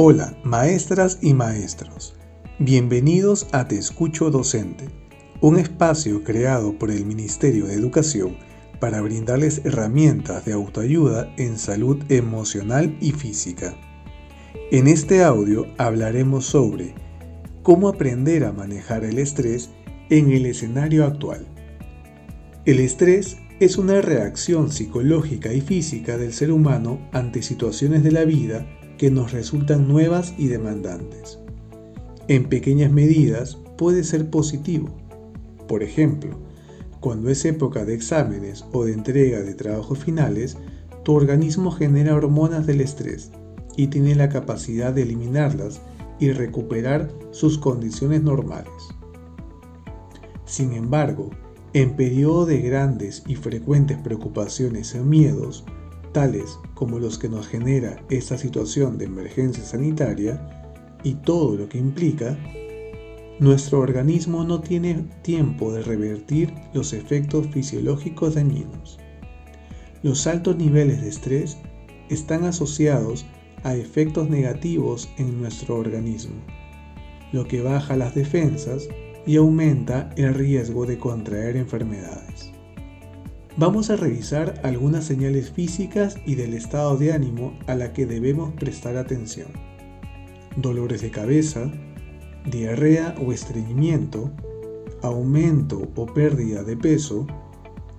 Hola, maestras y maestros. Bienvenidos a Te Escucho Docente, un espacio creado por el Ministerio de Educación para brindarles herramientas de autoayuda en salud emocional y física. En este audio hablaremos sobre cómo aprender a manejar el estrés en el escenario actual. El estrés es una reacción psicológica y física del ser humano ante situaciones de la vida que nos resultan nuevas y demandantes. En pequeñas medidas puede ser positivo. Por ejemplo, cuando es época de exámenes o de entrega de trabajos finales, tu organismo genera hormonas del estrés y tiene la capacidad de eliminarlas y recuperar sus condiciones normales. Sin embargo, en periodo de grandes y frecuentes preocupaciones o miedos, tales como los que nos genera esta situación de emergencia sanitaria y todo lo que implica, nuestro organismo no tiene tiempo de revertir los efectos fisiológicos dañinos. Los altos niveles de estrés están asociados a efectos negativos en nuestro organismo, lo que baja las defensas y aumenta el riesgo de contraer enfermedades. Vamos a revisar algunas señales físicas y del estado de ánimo a la que debemos prestar atención. Dolores de cabeza, diarrea o estreñimiento, aumento o pérdida de peso,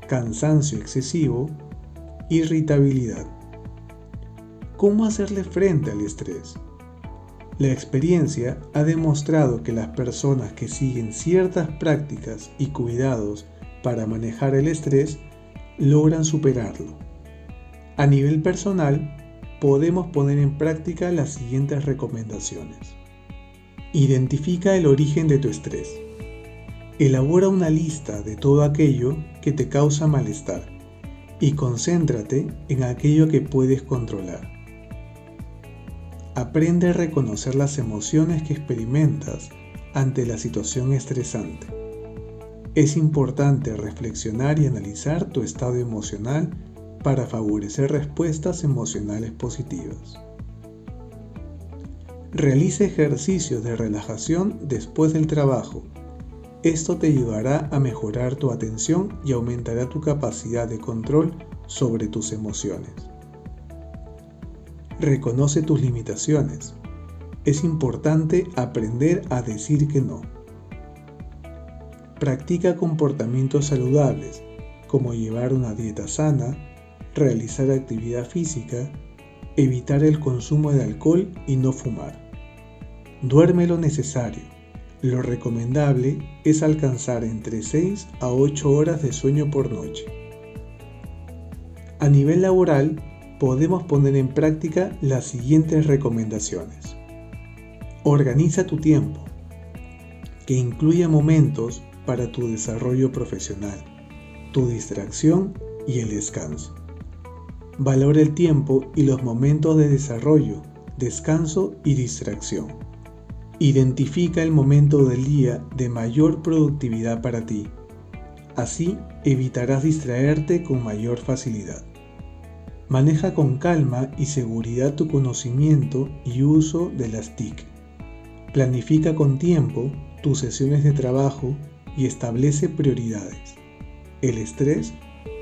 cansancio excesivo, irritabilidad. ¿Cómo hacerle frente al estrés? La experiencia ha demostrado que las personas que siguen ciertas prácticas y cuidados para manejar el estrés logran superarlo. A nivel personal, podemos poner en práctica las siguientes recomendaciones. Identifica el origen de tu estrés. Elabora una lista de todo aquello que te causa malestar y concéntrate en aquello que puedes controlar. Aprende a reconocer las emociones que experimentas ante la situación estresante. Es importante reflexionar y analizar tu estado emocional para favorecer respuestas emocionales positivas. Realice ejercicios de relajación después del trabajo. Esto te ayudará a mejorar tu atención y aumentará tu capacidad de control sobre tus emociones. Reconoce tus limitaciones. Es importante aprender a decir que no. Practica comportamientos saludables, como llevar una dieta sana, realizar actividad física, evitar el consumo de alcohol y no fumar. Duerme lo necesario. Lo recomendable es alcanzar entre 6 a 8 horas de sueño por noche. A nivel laboral, podemos poner en práctica las siguientes recomendaciones. Organiza tu tiempo, que incluya momentos para tu desarrollo profesional, tu distracción y el descanso. Valora el tiempo y los momentos de desarrollo, descanso y distracción. Identifica el momento del día de mayor productividad para ti. Así evitarás distraerte con mayor facilidad. Maneja con calma y seguridad tu conocimiento y uso de las TIC. Planifica con tiempo tus sesiones de trabajo y establece prioridades. El estrés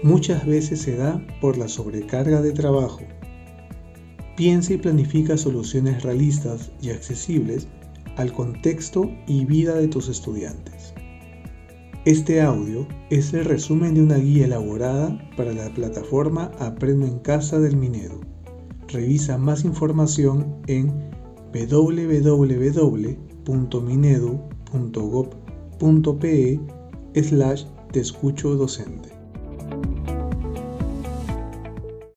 muchas veces se da por la sobrecarga de trabajo. Piensa y planifica soluciones realistas y accesibles al contexto y vida de tus estudiantes. Este audio es el resumen de una guía elaborada para la plataforma Aprendo en Casa del Minedo. Revisa más información en www.minedu.gov.pe slash te escucho docente.